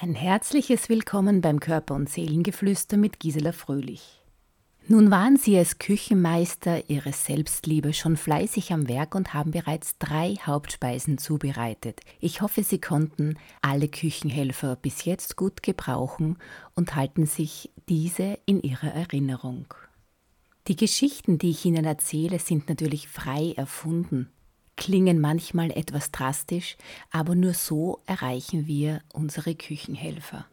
Ein herzliches Willkommen beim Körper- und Seelengeflüster mit Gisela Fröhlich. Nun waren Sie als Küchenmeister Ihres Selbstliebe schon fleißig am Werk und haben bereits drei Hauptspeisen zubereitet. Ich hoffe, Sie konnten alle Küchenhelfer bis jetzt gut gebrauchen und halten sich diese in Ihrer Erinnerung. Die Geschichten, die ich Ihnen erzähle, sind natürlich frei erfunden klingen manchmal etwas drastisch, aber nur so erreichen wir unsere Küchenhelfer.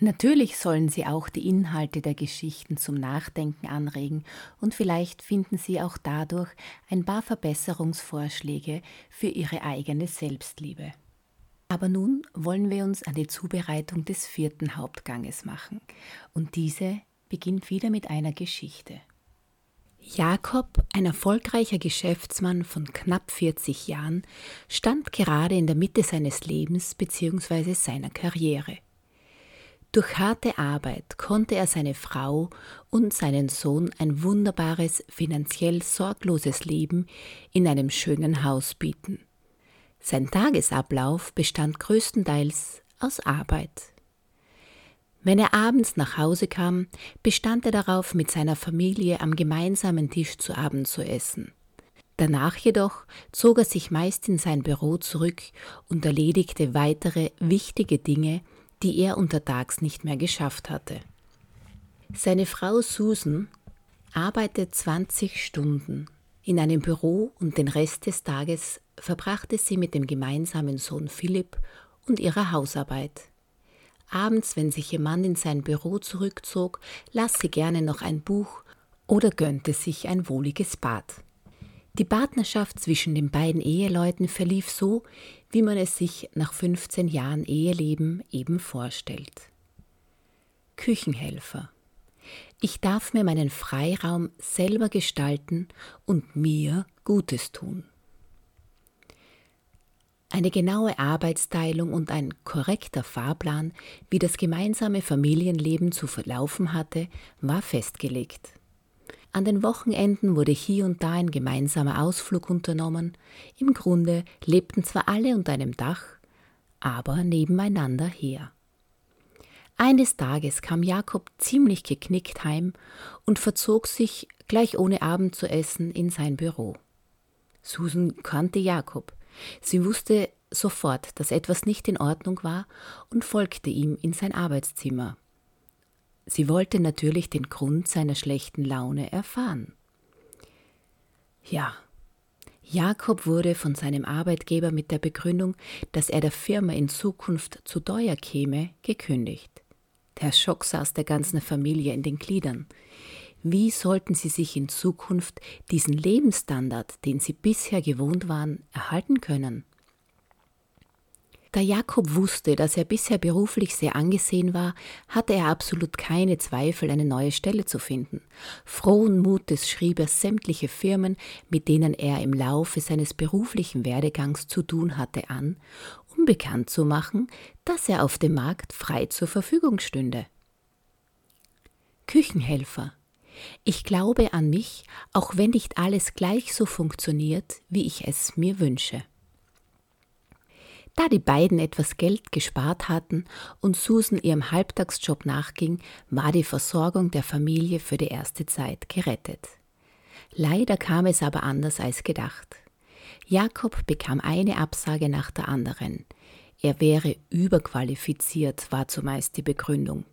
Natürlich sollen sie auch die Inhalte der Geschichten zum Nachdenken anregen und vielleicht finden sie auch dadurch ein paar Verbesserungsvorschläge für ihre eigene Selbstliebe. Aber nun wollen wir uns an die Zubereitung des vierten Hauptganges machen und diese beginnt wieder mit einer Geschichte. Jakob, ein erfolgreicher Geschäftsmann von knapp 40 Jahren, stand gerade in der Mitte seines Lebens bzw. seiner Karriere. Durch harte Arbeit konnte er seine Frau und seinen Sohn ein wunderbares, finanziell sorgloses Leben in einem schönen Haus bieten. Sein Tagesablauf bestand größtenteils aus Arbeit. Wenn er abends nach Hause kam, bestand er darauf, mit seiner Familie am gemeinsamen Tisch zu Abend zu essen. Danach jedoch zog er sich meist in sein Büro zurück und erledigte weitere wichtige Dinge, die er untertags nicht mehr geschafft hatte. Seine Frau Susan arbeitet 20 Stunden in einem Büro und den Rest des Tages verbrachte sie mit dem gemeinsamen Sohn Philipp und ihrer Hausarbeit. Abends, wenn sich ihr Mann in sein Büro zurückzog, las sie gerne noch ein Buch oder gönnte sich ein wohliges Bad. Die Partnerschaft zwischen den beiden Eheleuten verlief so, wie man es sich nach 15 Jahren Eheleben eben vorstellt. Küchenhelfer. Ich darf mir meinen Freiraum selber gestalten und mir Gutes tun. Eine genaue Arbeitsteilung und ein korrekter Fahrplan, wie das gemeinsame Familienleben zu verlaufen hatte, war festgelegt. An den Wochenenden wurde hier und da ein gemeinsamer Ausflug unternommen. Im Grunde lebten zwar alle unter einem Dach, aber nebeneinander her. Eines Tages kam Jakob ziemlich geknickt heim und verzog sich gleich ohne Abend zu essen in sein Büro. Susan kannte Jakob. Sie wusste sofort, dass etwas nicht in Ordnung war und folgte ihm in sein Arbeitszimmer. Sie wollte natürlich den Grund seiner schlechten Laune erfahren. Ja, Jakob wurde von seinem Arbeitgeber mit der Begründung, dass er der Firma in Zukunft zu teuer käme, gekündigt. Der Schock saß der ganzen Familie in den Gliedern. Wie sollten sie sich in Zukunft diesen Lebensstandard, den sie bisher gewohnt waren, erhalten können? Da Jakob wusste, dass er bisher beruflich sehr angesehen war, hatte er absolut keine Zweifel, eine neue Stelle zu finden. Frohen Mutes schrieb er sämtliche Firmen, mit denen er im Laufe seines beruflichen Werdegangs zu tun hatte, an, um bekannt zu machen, dass er auf dem Markt frei zur Verfügung stünde. Küchenhelfer, ich glaube an mich, auch wenn nicht alles gleich so funktioniert, wie ich es mir wünsche. Da die beiden etwas Geld gespart hatten und Susan ihrem Halbtagsjob nachging, war die Versorgung der Familie für die erste Zeit gerettet. Leider kam es aber anders als gedacht. Jakob bekam eine Absage nach der anderen. Er wäre überqualifiziert, war zumeist die Begründung.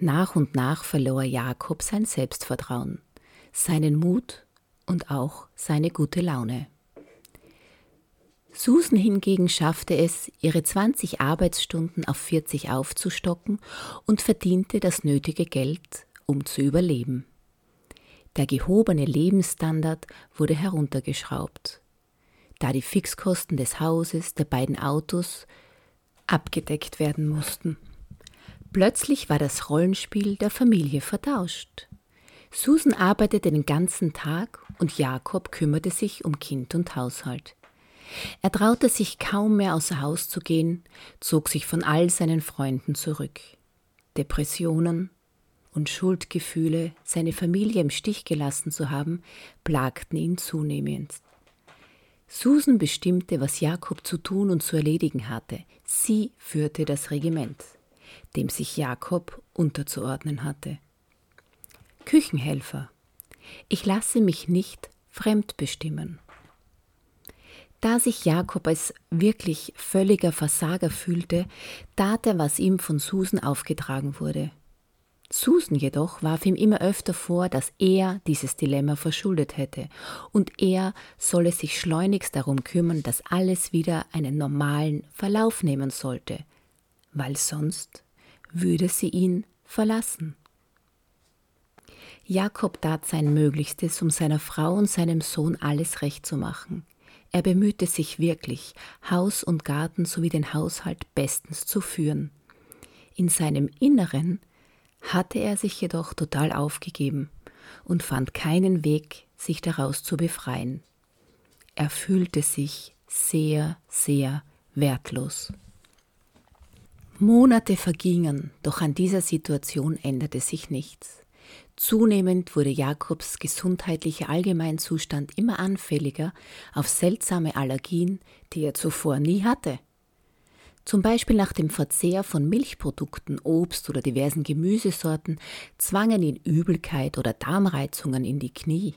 Nach und nach verlor Jakob sein Selbstvertrauen, seinen Mut und auch seine gute Laune. Susan hingegen schaffte es, ihre 20 Arbeitsstunden auf 40 aufzustocken und verdiente das nötige Geld, um zu überleben. Der gehobene Lebensstandard wurde heruntergeschraubt, da die Fixkosten des Hauses, der beiden Autos abgedeckt werden mussten. Plötzlich war das Rollenspiel der Familie vertauscht. Susan arbeitete den ganzen Tag und Jakob kümmerte sich um Kind und Haushalt. Er traute sich kaum mehr außer Haus zu gehen, zog sich von all seinen Freunden zurück. Depressionen und Schuldgefühle, seine Familie im Stich gelassen zu haben, plagten ihn zunehmend. Susan bestimmte, was Jakob zu tun und zu erledigen hatte. Sie führte das Regiment. Dem sich Jakob unterzuordnen hatte. Küchenhelfer. Ich lasse mich nicht fremdbestimmen. Da sich Jakob als wirklich völliger Versager fühlte, tat er, was ihm von Susan aufgetragen wurde. Susan jedoch warf ihm immer öfter vor, dass er dieses Dilemma verschuldet hätte, und er solle sich schleunigst darum kümmern, dass alles wieder einen normalen Verlauf nehmen sollte, weil sonst würde sie ihn verlassen. Jakob tat sein Möglichstes, um seiner Frau und seinem Sohn alles recht zu machen. Er bemühte sich wirklich, Haus und Garten sowie den Haushalt bestens zu führen. In seinem Inneren hatte er sich jedoch total aufgegeben und fand keinen Weg, sich daraus zu befreien. Er fühlte sich sehr, sehr wertlos. Monate vergingen, doch an dieser Situation änderte sich nichts. Zunehmend wurde Jakobs gesundheitlicher Allgemeinzustand immer anfälliger auf seltsame Allergien, die er zuvor nie hatte. Zum Beispiel nach dem Verzehr von Milchprodukten, Obst oder diversen Gemüsesorten zwangen ihn Übelkeit oder Darmreizungen in die Knie.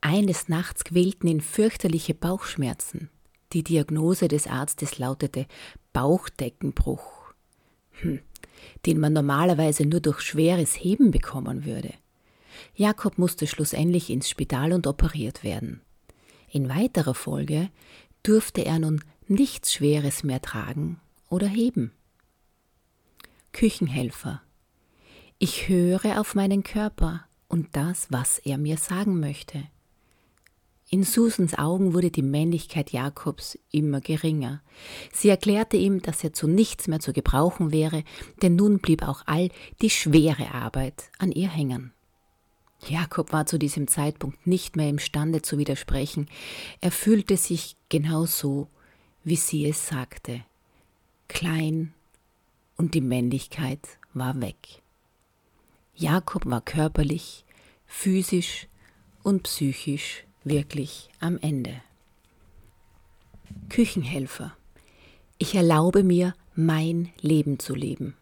Eines Nachts quälten ihn fürchterliche Bauchschmerzen. Die Diagnose des Arztes lautete Bauchdeckenbruch, hm, den man normalerweise nur durch schweres Heben bekommen würde. Jakob musste schlussendlich ins Spital und operiert werden. In weiterer Folge durfte er nun nichts Schweres mehr tragen oder heben. Küchenhelfer. Ich höre auf meinen Körper und das, was er mir sagen möchte. In Susans Augen wurde die Männlichkeit Jakobs immer geringer. Sie erklärte ihm, dass er zu nichts mehr zu gebrauchen wäre, denn nun blieb auch all die schwere Arbeit an ihr hängen. Jakob war zu diesem Zeitpunkt nicht mehr imstande zu widersprechen. Er fühlte sich genau so, wie sie es sagte. Klein und die Männlichkeit war weg. Jakob war körperlich, physisch und psychisch wirklich am Ende. Küchenhelfer. Ich erlaube mir, mein Leben zu leben.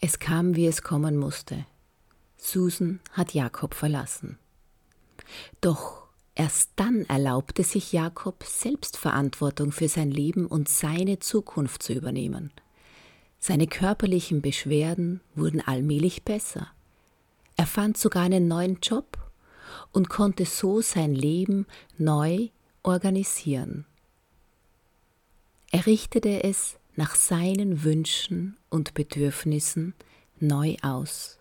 Es kam, wie es kommen musste. Susan hat Jakob verlassen. Doch Erst dann erlaubte sich Jakob, Selbstverantwortung für sein Leben und seine Zukunft zu übernehmen. Seine körperlichen Beschwerden wurden allmählich besser. Er fand sogar einen neuen Job und konnte so sein Leben neu organisieren. Er richtete es nach seinen Wünschen und Bedürfnissen neu aus.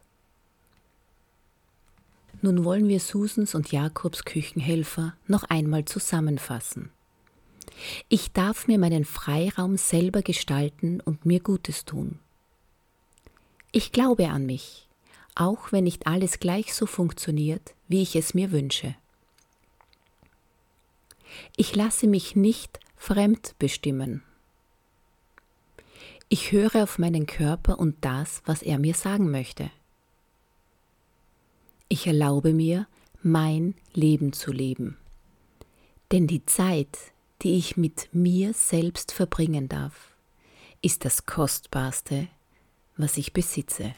Nun wollen wir Susans und Jakobs Küchenhelfer noch einmal zusammenfassen. Ich darf mir meinen Freiraum selber gestalten und mir Gutes tun. Ich glaube an mich, auch wenn nicht alles gleich so funktioniert, wie ich es mir wünsche. Ich lasse mich nicht fremd bestimmen. Ich höre auf meinen Körper und das, was er mir sagen möchte. Ich erlaube mir, mein Leben zu leben. Denn die Zeit, die ich mit mir selbst verbringen darf, ist das Kostbarste, was ich besitze.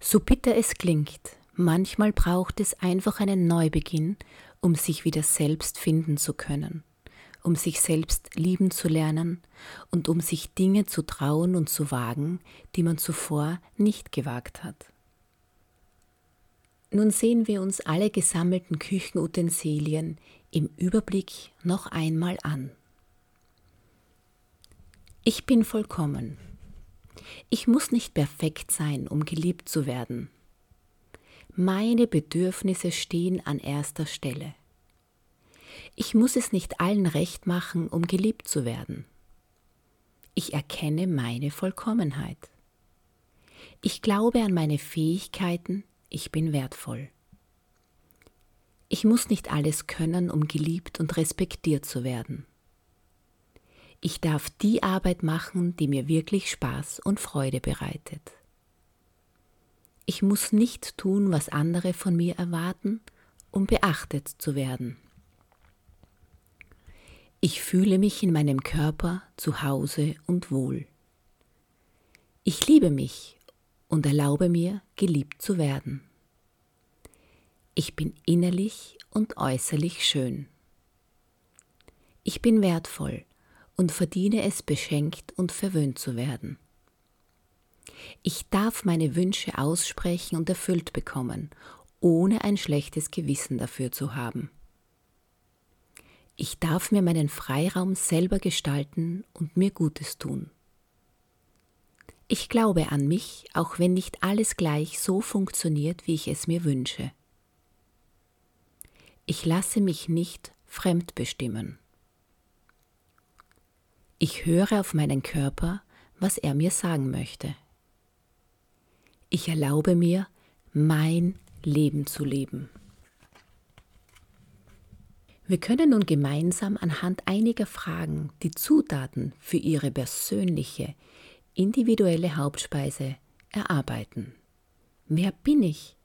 So bitter es klingt, manchmal braucht es einfach einen Neubeginn, um sich wieder selbst finden zu können, um sich selbst lieben zu lernen und um sich Dinge zu trauen und zu wagen, die man zuvor nicht gewagt hat. Nun sehen wir uns alle gesammelten Küchenutensilien im Überblick noch einmal an. Ich bin vollkommen. Ich muss nicht perfekt sein, um geliebt zu werden. Meine Bedürfnisse stehen an erster Stelle. Ich muss es nicht allen recht machen, um geliebt zu werden. Ich erkenne meine Vollkommenheit. Ich glaube an meine Fähigkeiten, ich bin wertvoll. Ich muss nicht alles können, um geliebt und respektiert zu werden. Ich darf die Arbeit machen, die mir wirklich Spaß und Freude bereitet. Ich muss nicht tun, was andere von mir erwarten, um beachtet zu werden. Ich fühle mich in meinem Körper zu Hause und wohl. Ich liebe mich und erlaube mir, geliebt zu werden. Ich bin innerlich und äußerlich schön. Ich bin wertvoll und verdiene es, beschenkt und verwöhnt zu werden. Ich darf meine Wünsche aussprechen und erfüllt bekommen, ohne ein schlechtes Gewissen dafür zu haben. Ich darf mir meinen Freiraum selber gestalten und mir Gutes tun. Ich glaube an mich, auch wenn nicht alles gleich so funktioniert, wie ich es mir wünsche. Ich lasse mich nicht fremdbestimmen. Ich höre auf meinen Körper, was er mir sagen möchte. Ich erlaube mir, mein Leben zu leben. Wir können nun gemeinsam anhand einiger Fragen die Zutaten für Ihre persönliche, individuelle Hauptspeise erarbeiten. Wer bin ich?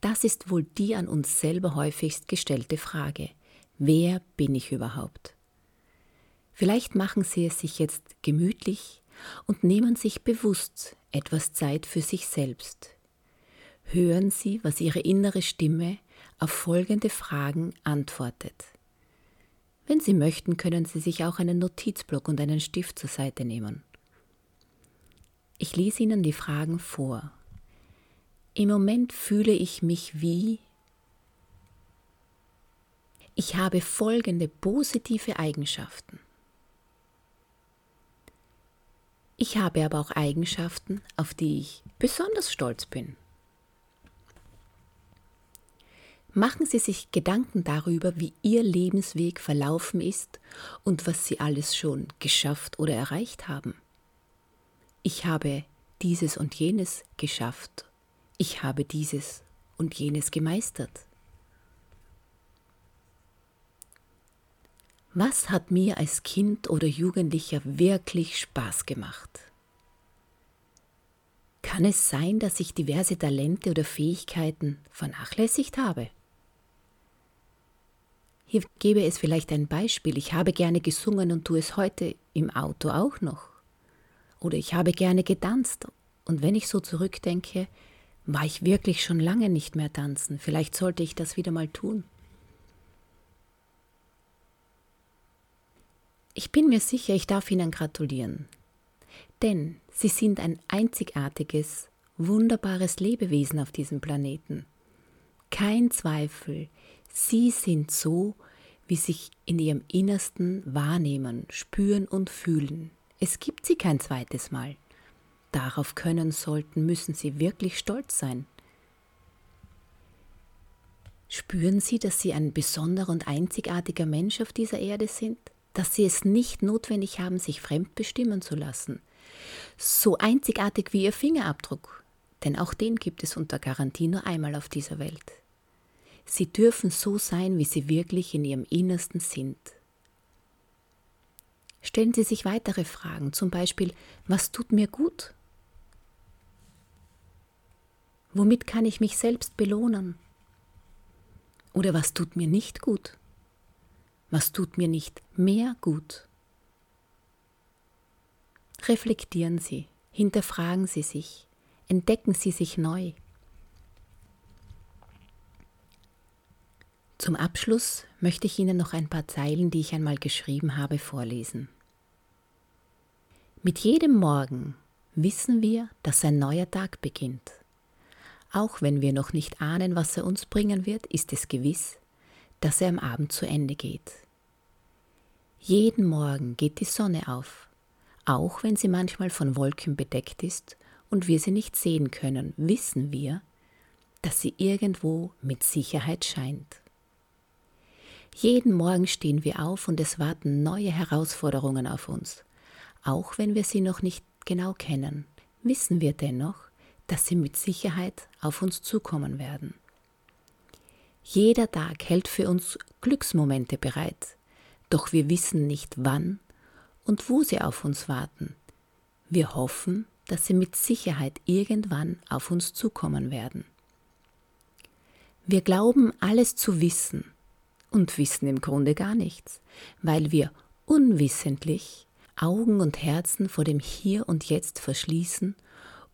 Das ist wohl die an uns selber häufigst gestellte Frage. Wer bin ich überhaupt? Vielleicht machen Sie es sich jetzt gemütlich und nehmen sich bewusst etwas Zeit für sich selbst. Hören Sie, was Ihre innere Stimme auf folgende Fragen antwortet. Wenn Sie möchten, können Sie sich auch einen Notizblock und einen Stift zur Seite nehmen. Ich lese Ihnen die Fragen vor. Im Moment fühle ich mich wie ich habe folgende positive Eigenschaften. Ich habe aber auch Eigenschaften, auf die ich besonders stolz bin. Machen Sie sich Gedanken darüber, wie Ihr Lebensweg verlaufen ist und was Sie alles schon geschafft oder erreicht haben. Ich habe dieses und jenes geschafft. Ich habe dieses und jenes gemeistert. Was hat mir als Kind oder Jugendlicher wirklich Spaß gemacht? Kann es sein, dass ich diverse Talente oder Fähigkeiten vernachlässigt habe? Hier gebe es vielleicht ein Beispiel. Ich habe gerne gesungen und tue es heute im Auto auch noch. Oder ich habe gerne getanzt. Und wenn ich so zurückdenke, war ich wirklich schon lange nicht mehr tanzen. Vielleicht sollte ich das wieder mal tun. Ich bin mir sicher, ich darf Ihnen gratulieren. Denn Sie sind ein einzigartiges, wunderbares Lebewesen auf diesem Planeten. Kein Zweifel, Sie sind so, wie sich in Ihrem Innersten wahrnehmen, spüren und fühlen. Es gibt Sie kein zweites Mal. Darauf können sollten, müssen Sie wirklich stolz sein. Spüren Sie, dass Sie ein besonderer und einzigartiger Mensch auf dieser Erde sind? Dass sie es nicht notwendig haben, sich fremd bestimmen zu lassen. So einzigartig wie ihr Fingerabdruck, denn auch den gibt es unter Garantie nur einmal auf dieser Welt. Sie dürfen so sein, wie sie wirklich in ihrem Innersten sind. Stellen Sie sich weitere Fragen, zum Beispiel, was tut mir gut? Womit kann ich mich selbst belohnen? Oder was tut mir nicht gut? Was tut mir nicht mehr gut? Reflektieren Sie, hinterfragen Sie sich, entdecken Sie sich neu. Zum Abschluss möchte ich Ihnen noch ein paar Zeilen, die ich einmal geschrieben habe, vorlesen. Mit jedem Morgen wissen wir, dass ein neuer Tag beginnt. Auch wenn wir noch nicht ahnen, was er uns bringen wird, ist es gewiss, dass er am Abend zu Ende geht. Jeden Morgen geht die Sonne auf, auch wenn sie manchmal von Wolken bedeckt ist und wir sie nicht sehen können, wissen wir, dass sie irgendwo mit Sicherheit scheint. Jeden Morgen stehen wir auf und es warten neue Herausforderungen auf uns. Auch wenn wir sie noch nicht genau kennen, wissen wir dennoch, dass sie mit Sicherheit auf uns zukommen werden. Jeder Tag hält für uns Glücksmomente bereit, doch wir wissen nicht wann und wo sie auf uns warten. Wir hoffen, dass sie mit Sicherheit irgendwann auf uns zukommen werden. Wir glauben alles zu wissen, und wissen im Grunde gar nichts, weil wir unwissentlich Augen und Herzen vor dem Hier und Jetzt verschließen,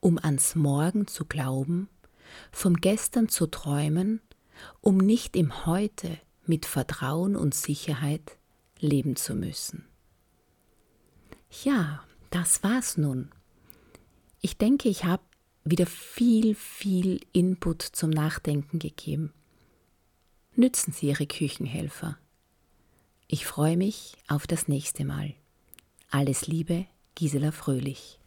um ans Morgen zu glauben, vom Gestern zu träumen, um nicht im Heute mit Vertrauen und Sicherheit leben zu müssen. Ja, das war's nun. Ich denke, ich habe wieder viel, viel Input zum Nachdenken gegeben. Nützen Sie Ihre Küchenhelfer. Ich freue mich auf das nächste Mal. Alles Liebe, Gisela Fröhlich.